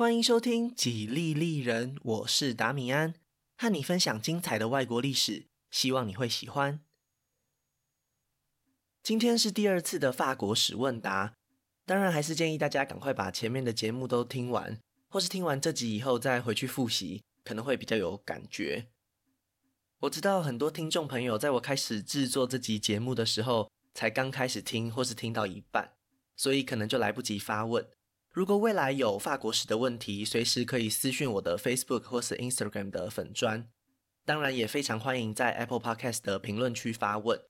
欢迎收听《几利利人》，我是达米安，和你分享精彩的外国历史，希望你会喜欢。今天是第二次的法国史问答，当然还是建议大家赶快把前面的节目都听完，或是听完这集以后再回去复习，可能会比较有感觉。我知道很多听众朋友在我开始制作这集节目的时候，才刚开始听，或是听到一半，所以可能就来不及发问。如果未来有法国史的问题，随时可以私讯我的 Facebook 或是 Instagram 的粉专。当然，也非常欢迎在 Apple Podcast 的评论区发问。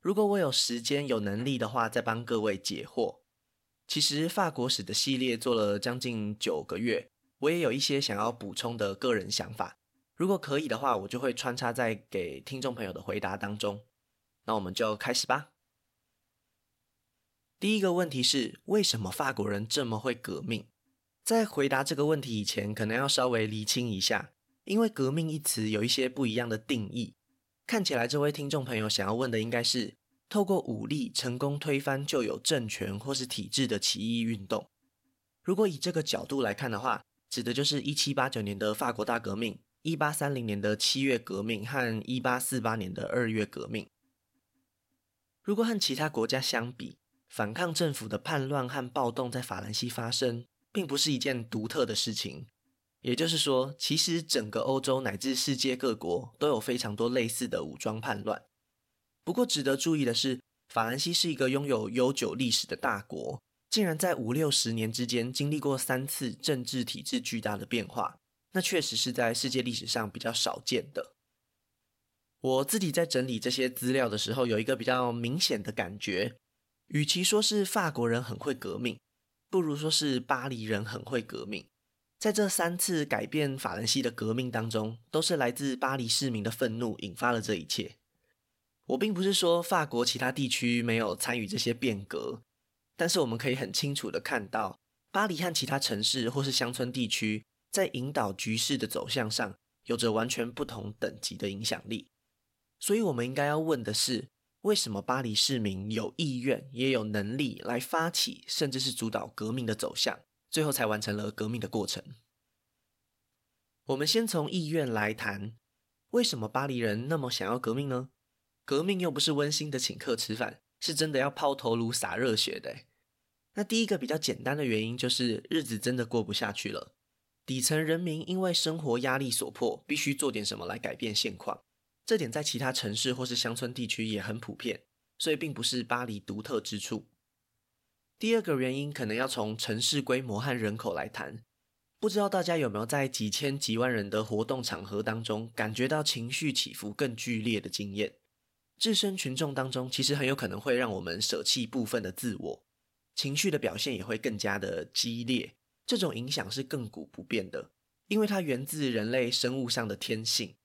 如果我有时间、有能力的话，再帮各位解惑。其实法国史的系列做了将近九个月，我也有一些想要补充的个人想法。如果可以的话，我就会穿插在给听众朋友的回答当中。那我们就开始吧。第一个问题是，为什么法国人这么会革命？在回答这个问题以前，可能要稍微厘清一下，因为“革命”一词有一些不一样的定义。看起来，这位听众朋友想要问的应该是透过武力成功推翻旧有政权或是体制的起义运动。如果以这个角度来看的话，指的就是一七八九年的法国大革命、一八三零年的七月革命和一八四八年的二月革命。如果和其他国家相比，反抗政府的叛乱和暴动在法兰西发生，并不是一件独特的事情。也就是说，其实整个欧洲乃至世界各国都有非常多类似的武装叛乱。不过，值得注意的是，法兰西是一个拥有悠久历史的大国，竟然在五六十年之间经历过三次政治体制巨大的变化，那确实是在世界历史上比较少见的。我自己在整理这些资料的时候，有一个比较明显的感觉。与其说是法国人很会革命，不如说是巴黎人很会革命。在这三次改变法兰西的革命当中，都是来自巴黎市民的愤怒引发了这一切。我并不是说法国其他地区没有参与这些变革，但是我们可以很清楚地看到，巴黎和其他城市或是乡村地区在引导局势的走向上，有着完全不同等级的影响力。所以，我们应该要问的是，为什么巴黎市民有意愿也有能力来发起，甚至是主导革命的走向，最后才完成了革命的过程？我们先从意愿来谈，为什么巴黎人那么想要革命呢？革命又不是温馨的请客吃饭，是真的要抛头颅洒热血的。那第一个比较简单的原因就是日子真的过不下去了，底层人民因为生活压力所迫，必须做点什么来改变现况。这点在其他城市或是乡村地区也很普遍，所以并不是巴黎独特之处。第二个原因可能要从城市规模和人口来谈。不知道大家有没有在几千几万人的活动场合当中，感觉到情绪起伏更剧烈的经验？置身群众当中，其实很有可能会让我们舍弃部分的自我，情绪的表现也会更加的激烈。这种影响是亘古不变的，因为它源自人类生物上的天性。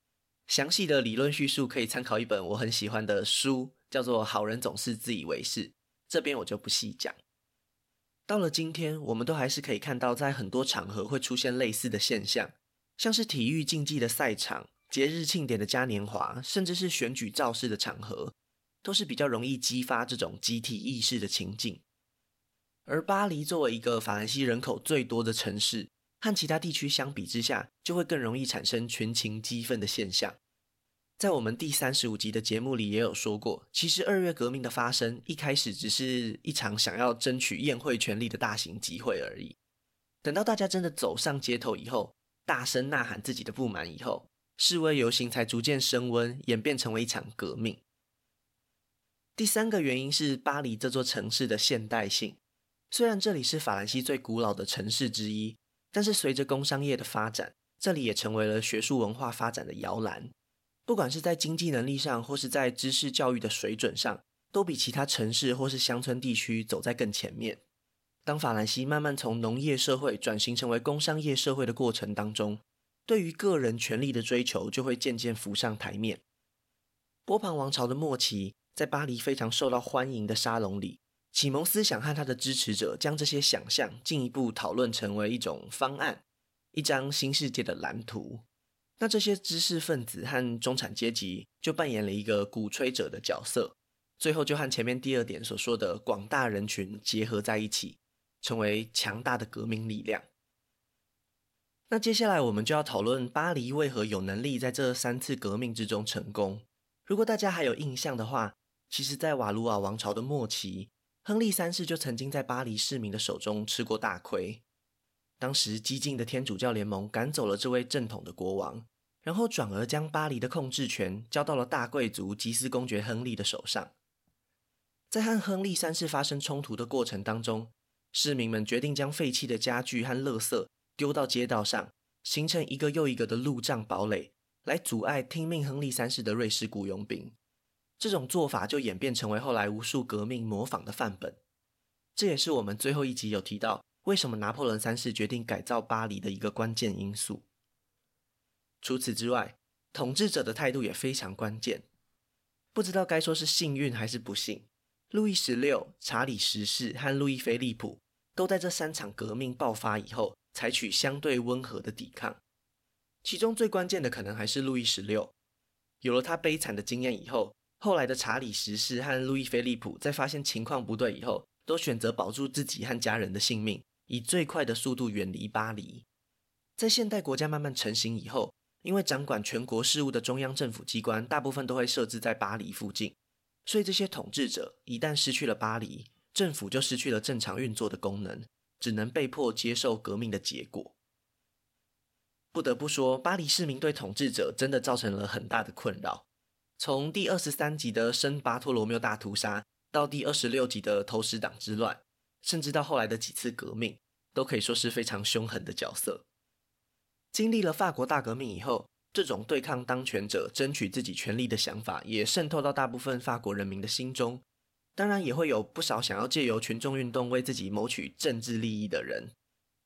详细的理论叙述可以参考一本我很喜欢的书，叫做《好人总是自以为是》。这边我就不细讲。到了今天，我们都还是可以看到，在很多场合会出现类似的现象，像是体育竞技的赛场、节日庆典的嘉年华，甚至是选举造势的场合，都是比较容易激发这种集体意识的情境。而巴黎作为一个法兰西人口最多的城市，和其他地区相比之下，就会更容易产生群情激愤的现象。在我们第三十五集的节目里也有说过，其实二月革命的发生一开始只是一场想要争取宴会权利的大型集会而已。等到大家真的走上街头以后，大声呐喊自己的不满以后，示威游行才逐渐升温，演变成为一场革命。第三个原因是巴黎这座城市的现代性，虽然这里是法兰西最古老的城市之一。但是随着工商业的发展，这里也成为了学术文化发展的摇篮。不管是在经济能力上，或是在知识教育的水准上，都比其他城市或是乡村地区走在更前面。当法兰西慢慢从农业社会转型成为工商业社会的过程当中，对于个人权利的追求就会渐渐浮上台面。波旁王朝的末期，在巴黎非常受到欢迎的沙龙里。启蒙思想和他的支持者将这些想象进一步讨论成为一种方案，一张新世界的蓝图。那这些知识分子和中产阶级就扮演了一个鼓吹者的角色，最后就和前面第二点所说的广大人群结合在一起，成为强大的革命力量。那接下来我们就要讨论巴黎为何有能力在这三次革命之中成功。如果大家还有印象的话，其实，在瓦卢瓦王朝的末期，亨利三世就曾经在巴黎市民的手中吃过大亏。当时，激进的天主教联盟赶走了这位正统的国王，然后转而将巴黎的控制权交到了大贵族吉斯公爵亨利的手上。在和亨利三世发生冲突的过程当中，市民们决定将废弃的家具和垃圾丢到街道上，形成一个又一个的路障堡垒。来阻碍听命亨利三世的瑞士雇佣兵，这种做法就演变成为后来无数革命模仿的范本。这也是我们最后一集有提到，为什么拿破仑三世决定改造巴黎的一个关键因素。除此之外，统治者的态度也非常关键。不知道该说是幸运还是不幸，路易十六、查理十世和路易菲利普都在这三场革命爆发以后，采取相对温和的抵抗。其中最关键的可能还是路易十六，有了他悲惨的经验以后，后来的查理十世和路易菲利普在发现情况不对以后，都选择保住自己和家人的性命，以最快的速度远离巴黎。在现代国家慢慢成型以后，因为掌管全国事务的中央政府机关大部分都会设置在巴黎附近，所以这些统治者一旦失去了巴黎，政府就失去了正常运作的功能，只能被迫接受革命的结果。不得不说，巴黎市民对统治者真的造成了很大的困扰。从第二十三集的圣巴托罗缪大屠杀，到第二十六集的投石党之乱，甚至到后来的几次革命，都可以说是非常凶狠的角色。经历了法国大革命以后，这种对抗当权者、争取自己权利的想法，也渗透到大部分法国人民的心中。当然，也会有不少想要借由群众运动为自己谋取政治利益的人。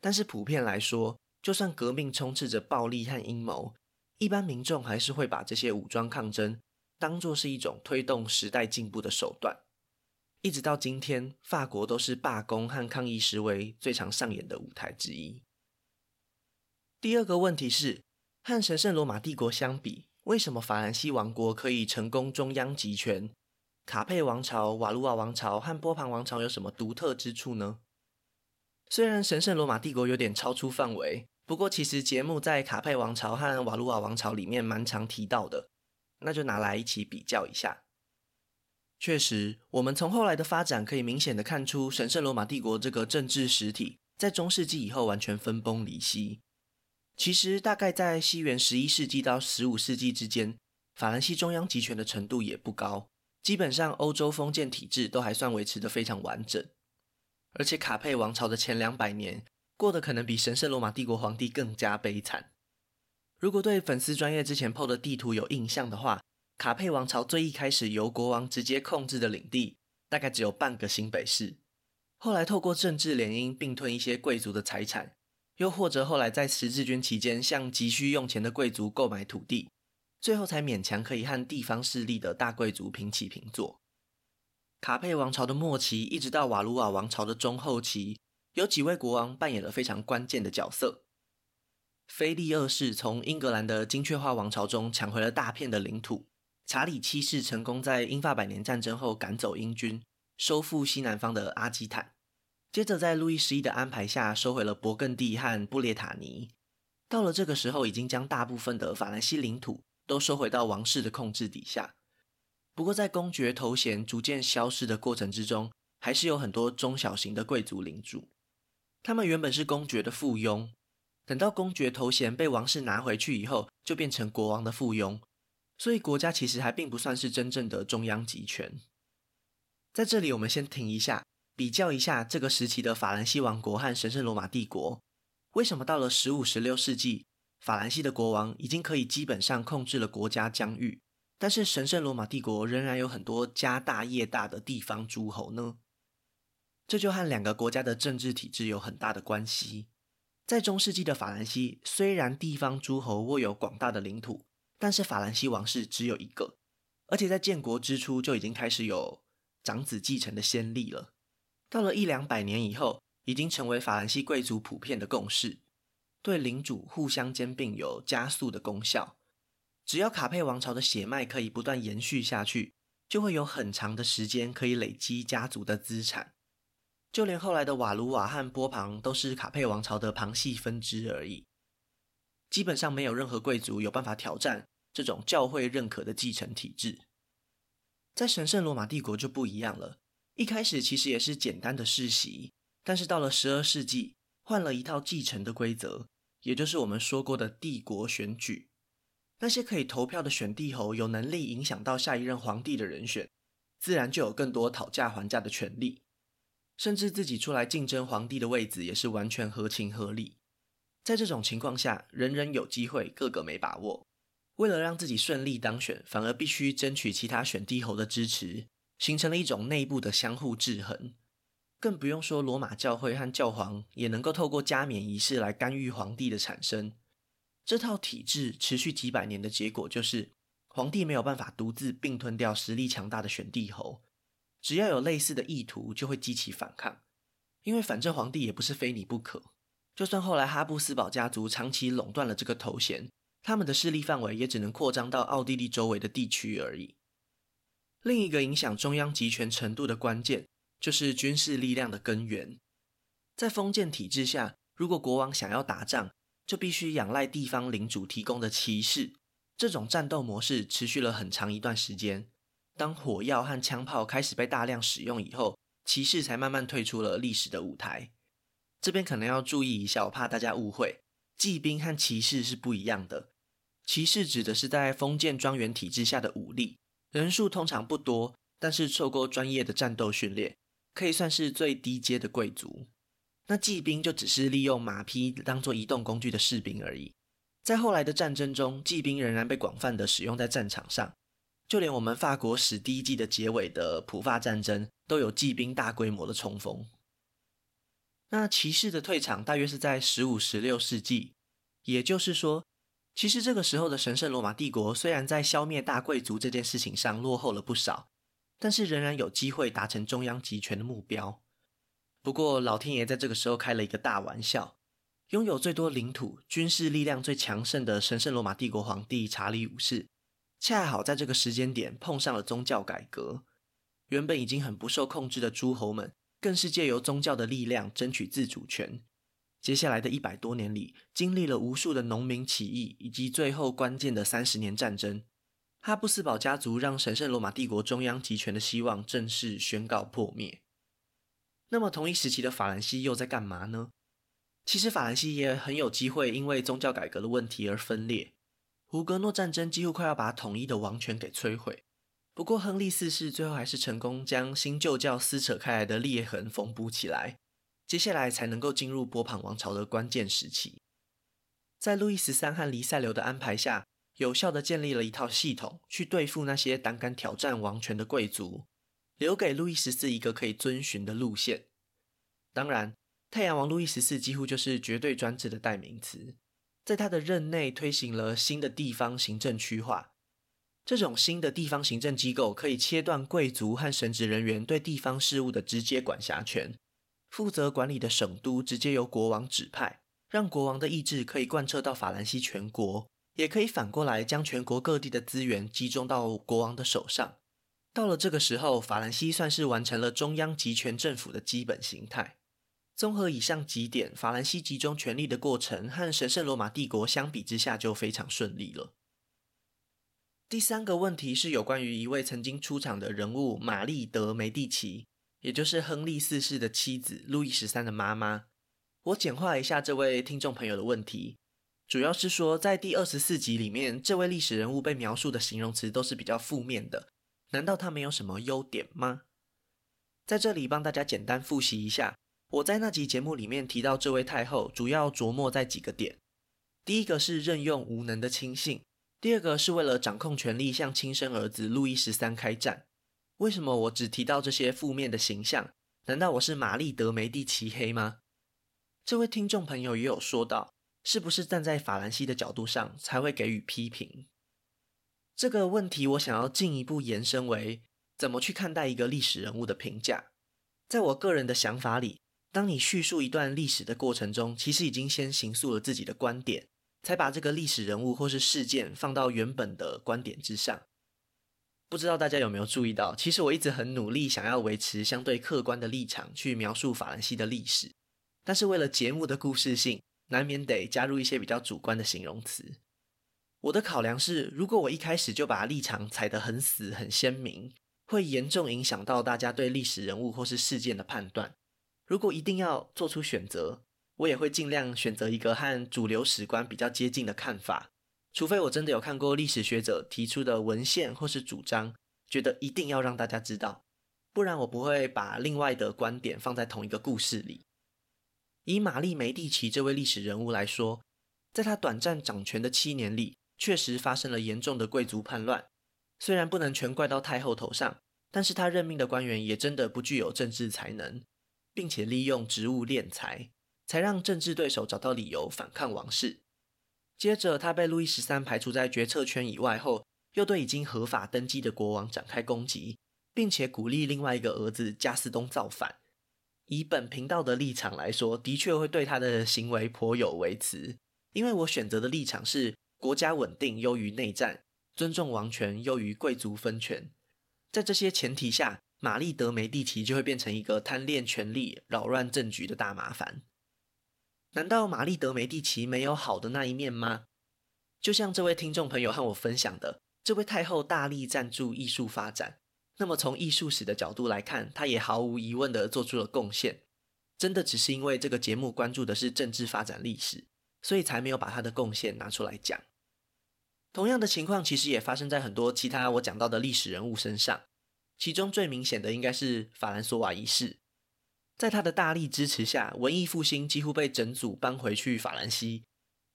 但是普遍来说，就算革命充斥着暴力和阴谋，一般民众还是会把这些武装抗争当作是一种推动时代进步的手段。一直到今天，法国都是罢工和抗议示威最常上演的舞台之一。第二个问题是，和神圣罗马帝国相比，为什么法兰西王国可以成功中央集权？卡佩王朝、瓦卢瓦王朝和波旁王朝有什么独特之处呢？虽然神圣罗马帝国有点超出范围。不过，其实节目在卡佩王朝和瓦卢瓦王朝里面蛮常提到的，那就拿来一起比较一下。确实，我们从后来的发展可以明显的看出，神圣罗马帝国这个政治实体在中世纪以后完全分崩离析。其实，大概在西元十一世纪到十五世纪之间，法兰西中央集权的程度也不高，基本上欧洲封建体制都还算维持得非常完整，而且卡佩王朝的前两百年。过得可能比神圣罗马帝国皇帝更加悲惨。如果对粉丝专业之前 PO 的地图有印象的话，卡佩王朝最一开始由国王直接控制的领地，大概只有半个新北市。后来透过政治联姻并吞一些贵族的财产，又或者后来在十字军期间向急需用钱的贵族购买土地，最后才勉强可以和地方势力的大贵族平起平坐。卡佩王朝的末期，一直到瓦卢瓦王朝的中后期。有几位国王扮演了非常关键的角色。菲利二世从英格兰的金雀化王朝中抢回了大片的领土。查理七世成功在英法百年战争后赶走英军，收复西南方的阿基坦。接着在路易十一的安排下，收回了勃艮第和布列塔尼。到了这个时候，已经将大部分的法兰西领土都收回到王室的控制底下。不过，在公爵头衔逐渐消失的过程之中，还是有很多中小型的贵族领主。他们原本是公爵的附庸，等到公爵头衔被王室拿回去以后，就变成国王的附庸，所以国家其实还并不算是真正的中央集权。在这里，我们先停一下，比较一下这个时期的法兰西王国和神圣罗马帝国，为什么到了十五、十六世纪，法兰西的国王已经可以基本上控制了国家疆域，但是神圣罗马帝国仍然有很多家大业大的地方诸侯呢？这就和两个国家的政治体制有很大的关系。在中世纪的法兰西，虽然地方诸侯握有广大的领土，但是法兰西王室只有一个，而且在建国之初就已经开始有长子继承的先例了。到了一两百年以后，已经成为法兰西贵族普遍的共识，对领主互相兼并有加速的功效。只要卡佩王朝的血脉可以不断延续下去，就会有很长的时间可以累积家族的资产。就连后来的瓦卢瓦和波旁都是卡佩王朝的旁系分支而已。基本上没有任何贵族有办法挑战这种教会认可的继承体制。在神圣罗马帝国就不一样了，一开始其实也是简单的世袭，但是到了十二世纪，换了一套继承的规则，也就是我们说过的帝国选举。那些可以投票的选帝侯，有能力影响到下一任皇帝的人选，自然就有更多讨价还价的权利，甚至自己出来竞争皇帝的位子，也是完全合情合理。在这种情况下，人人有机会，个个没把握。为了让自己顺利当选，反而必须争取其他选帝侯的支持，形成了一种内部的相互制衡。更不用说罗马教会和教皇也能够透过加冕仪式来干预皇帝的产生。这套体制持续几百年的结果，就是皇帝没有办法独自并吞掉实力强大的选帝侯，只要有类似的意图，就会激起反抗。因为反正皇帝也不是非你不可，就算后来哈布斯堡家族长期垄断了这个头衔。他们的势力范围也只能扩张到奥地利周围的地区而已。另一个影响中央集权程度的关键，就是军事力量的根源。在封建体制下，如果国王想要打仗，就必须仰赖地方领主提供的骑士。这种战斗模式持续了很长一段时间。当火药和枪炮开始被大量使用以后，骑士才慢慢退出了历史的舞台。这边可能要注意一下，我怕大家误会，骑兵和骑士是不一样的。骑士指的是在封建庄园体制下的武力，人数通常不多，但是受过专业的战斗训练，可以算是最低阶的贵族。那骑兵就只是利用马匹当做移动工具的士兵而已。在后来的战争中，骑兵仍然被广泛的使用在战场上，就连我们法国史第一季的结尾的普法战争，都有骑兵大规模的冲锋。那骑士的退场大约是在十五、十六世纪，也就是说。其实这个时候的神圣罗马帝国虽然在消灭大贵族这件事情上落后了不少，但是仍然有机会达成中央集权的目标。不过老天爷在这个时候开了一个大玩笑，拥有最多领土、军事力量最强盛的神圣罗马帝国皇帝查理五世，恰好在这个时间点碰上了宗教改革。原本已经很不受控制的诸侯们，更是借由宗教的力量争取自主权。接下来的一百多年里，经历了无数的农民起义，以及最后关键的三十年战争。哈布斯堡家族让神圣罗马帝国中央集权的希望正式宣告破灭。那么，同一时期的法兰西又在干嘛呢？其实，法兰西也很有机会因为宗教改革的问题而分裂。胡格诺战争几乎快要把统一的王权给摧毁。不过，亨利四世最后还是成功将新旧教撕扯开来的裂痕缝补起来。接下来才能够进入波旁王朝的关键时期，在路易十三和黎塞留的安排下，有效地建立了一套系统，去对付那些胆敢挑战王权的贵族，留给路易十四一个可以遵循的路线。当然，太阳王路易十四几乎就是绝对专制的代名词，在他的任内推行了新的地方行政区划。这种新的地方行政机构可以切断贵族和神职人员对地方事务的直接管辖权。负责管理的省都直接由国王指派，让国王的意志可以贯彻到法兰西全国，也可以反过来将全国各地的资源集中到国王的手上。到了这个时候，法兰西算是完成了中央集权政府的基本形态。综合以上几点，法兰西集中权力的过程和神圣罗马帝国相比之下就非常顺利了。第三个问题是有关于一位曾经出场的人物玛丽德梅蒂奇。也就是亨利四世的妻子，路易十三的妈妈。我简化一下这位听众朋友的问题，主要是说，在第二十四集里面，这位历史人物被描述的形容词都是比较负面的。难道他没有什么优点吗？在这里帮大家简单复习一下，我在那集节目里面提到这位太后，主要琢磨在几个点。第一个是任用无能的亲信，第二个是为了掌控权力，向亲生儿子路易十三开战。为什么我只提到这些负面的形象？难道我是玛丽德梅蒂奇黑吗？这位听众朋友也有说到，是不是站在法兰西的角度上才会给予批评？这个问题我想要进一步延伸为，怎么去看待一个历史人物的评价？在我个人的想法里，当你叙述一段历史的过程中，其实已经先形塑了自己的观点，才把这个历史人物或是事件放到原本的观点之上。不知道大家有没有注意到，其实我一直很努力想要维持相对客观的立场去描述法兰西的历史，但是为了节目的故事性，难免得加入一些比较主观的形容词。我的考量是，如果我一开始就把立场踩得很死、很鲜明，会严重影响到大家对历史人物或是事件的判断。如果一定要做出选择，我也会尽量选择一个和主流史观比较接近的看法，除非我真的有看过历史学者提出的文献或是主张，觉得一定要让大家知道，不然我不会把另外的观点放在同一个故事里。以玛丽梅蒂奇这位历史人物来说，在他短暂掌权的七年里，确实发生了严重的贵族叛乱。虽然不能全怪到太后头上，但是他任命的官员也真的不具有政治才能，并且利用职务敛财。才让政治对手找到理由反抗王室。接着，他被路易十三排除在决策圈以外后，又对已经合法登基的国王展开攻击，并且鼓励另外一个儿子加斯东造反。以本频道的立场来说，的确会对他的行为颇有微词，因为我选择的立场是国家稳定优于内战，尊重王权优于贵族分权。在这些前提下，玛丽德梅蒂奇就会变成一个贪恋权力、扰乱政局的大麻烦。难道玛丽德梅蒂奇没有好的那一面吗？就像这位听众朋友和我分享的，这位太后大力赞助艺术发展，那么从艺术史的角度来看，她也毫无疑问地做出了贡献。真的只是因为这个节目关注的是政治发展历史，所以才没有把她的贡献拿出来讲。同样的情况其实也发生在很多其他我讲到的历史人物身上，其中最明显的应该是法兰索瓦一世。在他的大力支持下，文艺复兴几乎被整组搬回去法兰西，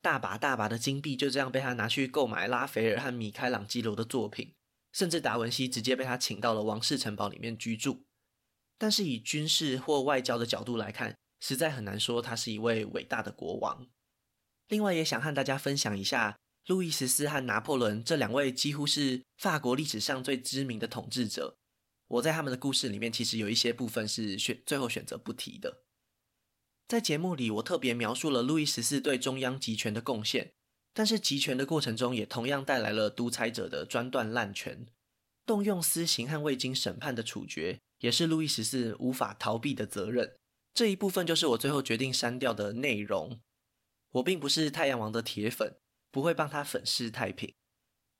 大把大把的金币就这样被他拿去购买拉斐尔和米开朗基罗的作品，甚至达文西直接被他请到了王室城堡里面居住。但是以军事或外交的角度来看，实在很难说他是一位伟大的国王。另外，也想和大家分享一下，路易十四和拿破仑这两位几乎是法国历史上最知名的统治者。我在他们的故事里面，其实有一些部分是选最后选择不提的。在节目里，我特别描述了路易十四对中央集权的贡献，但是集权的过程中，也同样带来了独裁者的专断滥权，动用私刑和未经审判的处决，也是路易十四无法逃避的责任。这一部分就是我最后决定删掉的内容。我并不是太阳王的铁粉，不会帮他粉饰太平，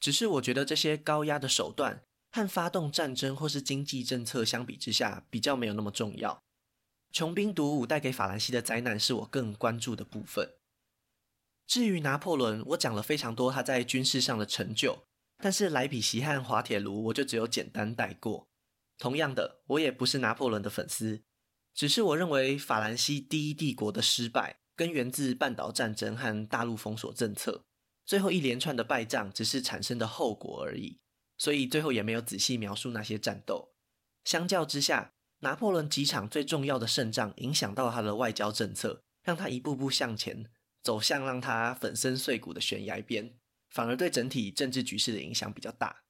只是我觉得这些高压的手段。和发动战争或是经济政策相比之下，比较没有那么重要。穷兵黩武带给法兰西的灾难是我更关注的部分。至于拿破仑，我讲了非常多他在军事上的成就，但是莱比锡和滑铁卢我就只有简单带过。同样的，我也不是拿破仑的粉丝，只是我认为法兰西第一帝国的失败根源自半岛战争和大陆封锁政策，最后一连串的败仗只是产生的后果而已。所以最后也没有仔细描述那些战斗。相较之下，拿破仑几场最重要的胜仗影响到他的外交政策，让他一步步向前，走向让他粉身碎骨的悬崖边，反而对整体政治局势的影响比较大。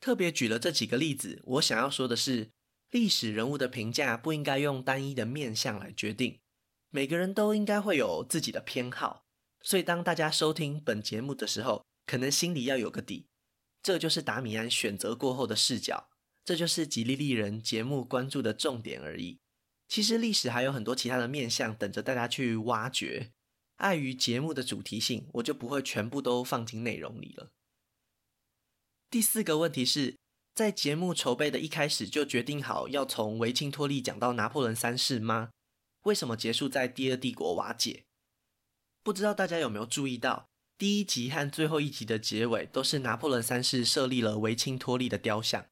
特别举了这几个例子，我想要说的是，历史人物的评价不应该用单一的面相来决定，每个人都应该会有自己的偏好。所以当大家收听本节目的时候，可能心里要有个底。这就是达米安选择过后的视角，这就是吉利利人节目关注的重点而已。其实历史还有很多其他的面向等着大家去挖掘，碍于节目的主题性，我就不会全部都放进内容里了。第四个问题是，在节目筹备的一开始就决定好要从维钦托利讲到拿破仑三世吗？为什么结束在第二帝国瓦解？不知道大家有没有注意到？第一集和最后一集的结尾都是拿破仑三世设立了维钦托利的雕像。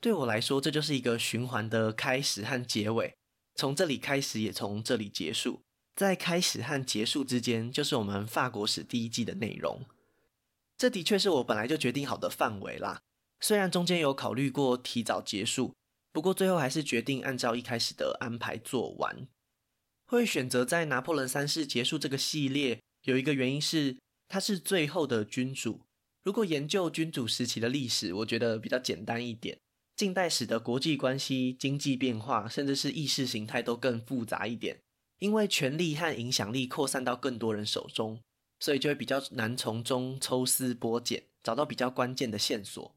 对我来说，这就是一个循环的开始和结尾，从这里开始，也从这里结束。在开始和结束之间，就是我们法国史第一季的内容。这的确是我本来就决定好的范围啦。虽然中间有考虑过提早结束，不过最后还是决定按照一开始的安排做完。会选择在拿破仑三世结束这个系列，有一个原因是，他是最后的君主。如果研究君主时期的历史，我觉得比较简单一点。近代史的国际关系、经济变化，甚至是意识形态都更复杂一点。因为权力和影响力扩散到更多人手中，所以就会比较难从中抽丝剥茧，找到比较关键的线索。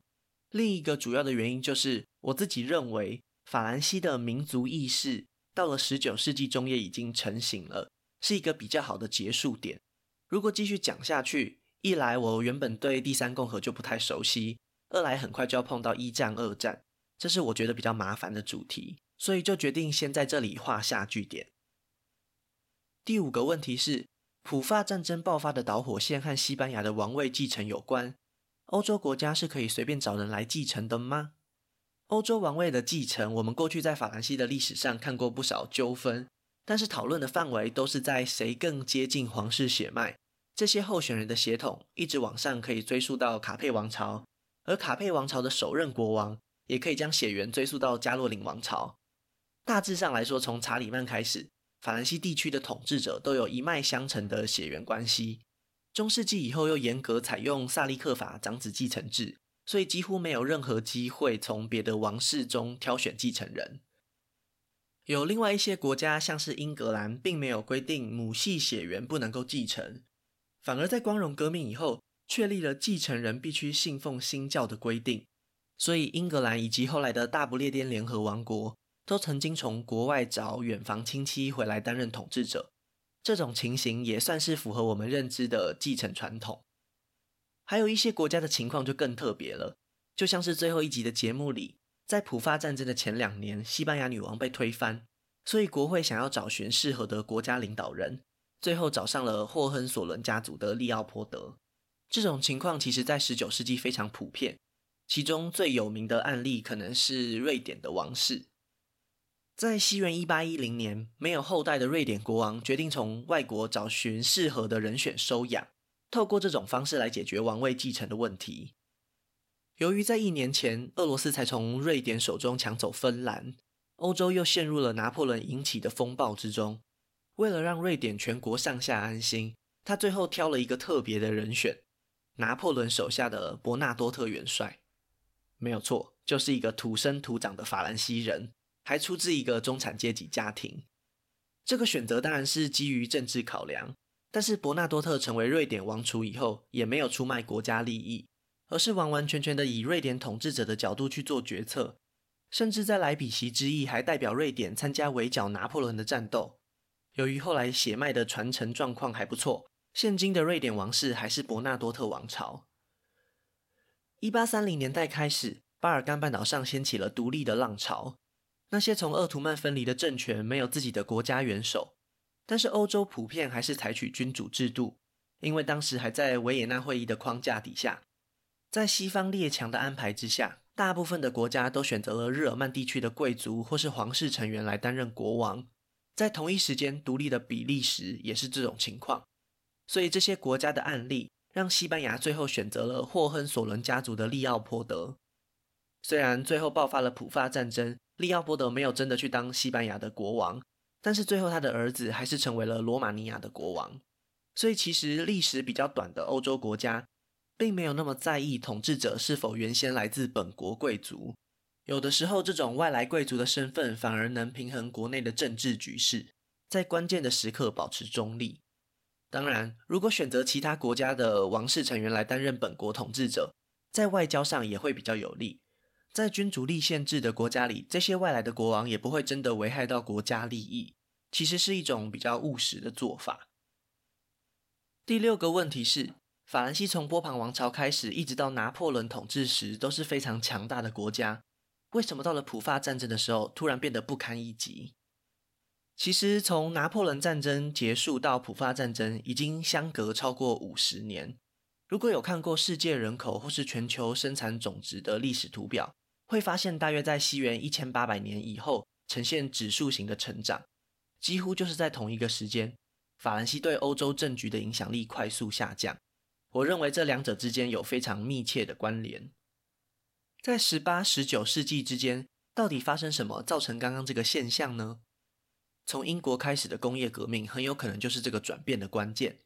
另一个主要的原因就是，我自己认为法兰西的民族意识到了十九世纪中叶已经成型了。是一个比较好的结束点。如果继续讲下去，一来我原本对第三共和就不太熟悉，二来很快就要碰到一战、二战，这是我觉得比较麻烦的主题，所以就决定先在这里画下句点。第五个问题是，普法战争爆发的导火线和西班牙的王位继承有关。欧洲国家是可以随便找人来继承的吗？欧洲王位的继承，我们过去在法兰西的历史上看过不少纠纷，但是讨论的范围都是在谁更接近皇室血脉。这些候选人的血统一直往上，可以追溯到卡佩王朝，而卡佩王朝的首任国王也可以将血缘追溯到加洛林王朝。大致上来说，从查理曼开始，法兰西地区的统治者都有一脉相承的血缘关系。中世纪以后又严格采用萨利克法长子继承制，所以几乎没有任何机会从别的王室中挑选继承人。有另外一些国家，像是英格兰，并没有规定母系血缘不能够继承，反而在光荣革命以后确立了继承人必须信奉新教的规定。所以英格兰以及后来的大不列颠联合王国都曾经从国外找远房亲戚回来担任统治者。这种情形也算是符合我们认知的继承传统。还有一些国家的情况就更特别了，就像是最后一集的节目里，在普法战争的前两年，西班牙女王被推翻，所以国会想要找寻适合的国家领导人，最后找上了霍亨索伦家族的利奥波德。这种情况其实在十九世纪非常普遍，其中最有名的案例可能是瑞典的王室。在西元一八一零年，没有后代的瑞典国王决定从外国找寻适合的人选收养，透过这种方式来解决王位继承的问题。由于在一年前，俄罗斯才从瑞典手中抢走芬兰，欧洲又陷入了拿破仑引起的风暴之中。为了让瑞典全国上下安心，他最后挑了一个特别的人选——拿破仑手下的伯纳多特元帅。没有错，就是一个土生土长的法兰西人。还出自一个中产阶级家庭，这个选择当然是基于政治考量。但是伯纳多特成为瑞典王储以后，也没有出卖国家利益，而是完完全全的以瑞典统治者的角度去做决策，甚至在莱比锡之役还代表瑞典参加围剿拿破仑的战斗。由于后来血脉的传承状况还不错，现今的瑞典王室还是伯纳多特王朝。一八三零年代开始，巴尔干半岛上掀起了独立的浪潮。那些从鄂图曼分离的政权没有自己的国家元首，但是欧洲普遍还是采取君主制度，因为当时还在维也纳会议的框架底下，在西方列强的安排之下，大部分的国家都选择了日耳曼地区的贵族或是皇室成员来担任国王。在同一时间，独立的比利时也是这种情况，所以这些国家的案例让西班牙最后选择了霍亨索伦家族的利奥波德。虽然最后爆发了普法战争。利奥波德没有真的去当西班牙的国王，但是最后他的儿子还是成为了罗马尼亚的国王。所以其实历史比较短的欧洲国家，并没有那么在意统治者是否原先来自本国贵族。有的时候，这种外来贵族的身份反而能平衡国内的政治局势，在关键的时刻保持中立。当然，如果选择其他国家的王室成员来担任本国统治者，在外交上也会比较有利。在君主立宪制的国家里，这些外来的国王也不会真的危害到国家利益，其实是一种比较务实的做法。第六个问题是，法兰西从波旁王朝开始，一直到拿破仑统治时都是非常强大的国家，为什么到了普法战争的时候突然变得不堪一击？其实从拿破仑战争结束到普法战争已经相隔超过五十年。如果有看过世界人口或是全球生产总值的历史图表，会发现，大约在西元一千八百年以后，呈现指数型的成长，几乎就是在同一个时间，法兰西对欧洲政局的影响力快速下降。我认为这两者之间有非常密切的关联。在十八、十九世纪之间，到底发生什么造成刚刚这个现象呢？从英国开始的工业革命，很有可能就是这个转变的关键。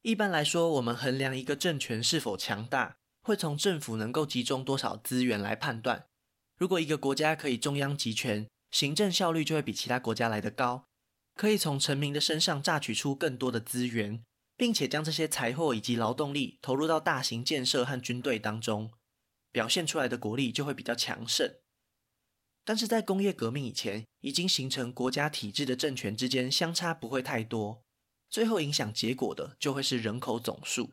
一般来说，我们衡量一个政权是否强大，会从政府能够集中多少资源来判断。如果一个国家可以中央集权，行政效率就会比其他国家来得高，可以从臣民的身上榨取出更多的资源，并且将这些财货以及劳动力投入到大型建设和军队当中，表现出来的国力就会比较强盛。但是在工业革命以前，已经形成国家体制的政权之间相差不会太多，最后影响结果的就会是人口总数。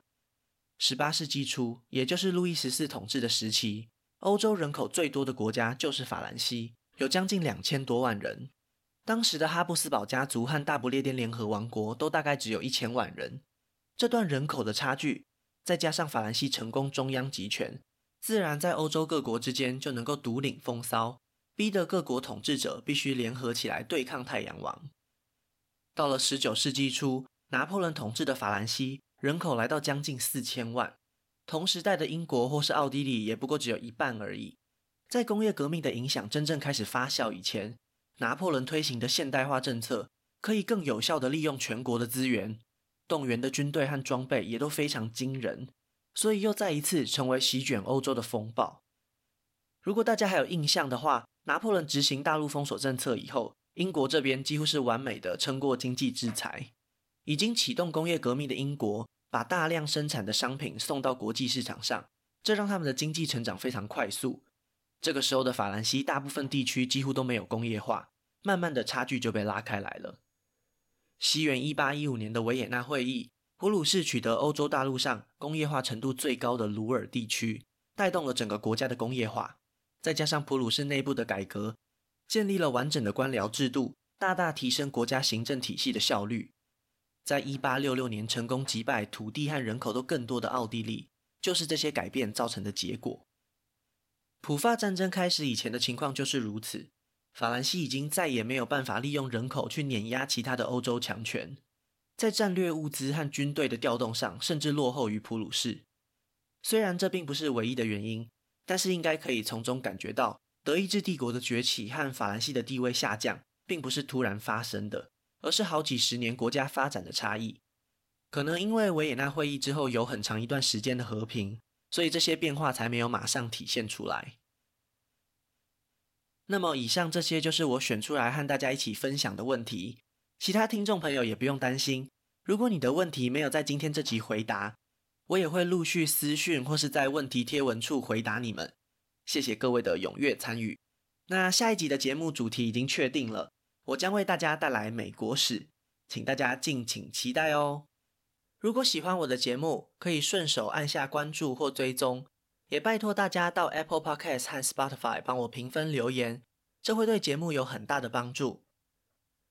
十八世纪初，也就是路易十四统治的时期，欧洲人口最多的国家就是法兰西，有将近两千多万人。当时的哈布斯堡家族和大不列颠联合王国都大概只有一千万人。这段人口的差距，再加上法兰西成功中央集权，自然在欧洲各国之间就能够独领风骚，逼得各国统治者必须联合起来对抗太阳王。到了十九世纪初，拿破仑统治的法兰西人口来到将近四千万，同时代的英国或是奥地利也不过只有一半而已。在工业革命的影响真正开始发酵以前，拿破仑推行的现代化政策可以更有效地利用全国的资源，动员的军队和装备也都非常惊人，所以又再一次成为席卷欧洲的风暴。如果大家还有印象的话，拿破仑执行大陆封锁政策以后，英国这边几乎是完美的撑过经济制裁。已经启动工业革命的英国，把大量生产的商品送到国际市场上，这让他们的经济成长非常快速。这个时候的法兰西大部分地区几乎都没有工业化，慢慢的差距就被拉开来了。西元一八一五年的维也纳会议，普鲁士取得欧洲大陆上工业化程度最高的鲁尔地区，带动了整个国家的工业化。再加上普鲁士内部的改革，建立了完整的官僚制度，大大提升国家行政体系的效率。在一八六六年成功击败土地和人口都更多的奥地利，就是这些改变造成的结果。普法战争开始以前的情况就是如此，法兰西已经再也没有办法利用人口去碾压其他的欧洲强权，在战略物资和军队的调动上，甚至落后于普鲁士。虽然这并不是唯一的原因，但是应该可以从中感觉到，德意志帝国的崛起和法兰西的地位下降，并不是突然发生的。而是好几十年国家发展的差异，可能因为维也纳会议之后有很长一段时间的和平，所以这些变化才没有马上体现出来。那么，以上这些就是我选出来和大家一起分享的问题，其他听众朋友也不用担心，如果你的问题没有在今天这集回答，我也会陆续私讯或是在问题贴文处回答你们。谢谢各位的踊跃参与。那下一集的节目主题已经确定了。我将为大家带来美国史，请大家敬请期待哦。如果喜欢我的节目，可以顺手按下关注或追踪，也拜托大家到 Apple Podcast 和 Spotify 帮我评分留言，这会对节目有很大的帮助。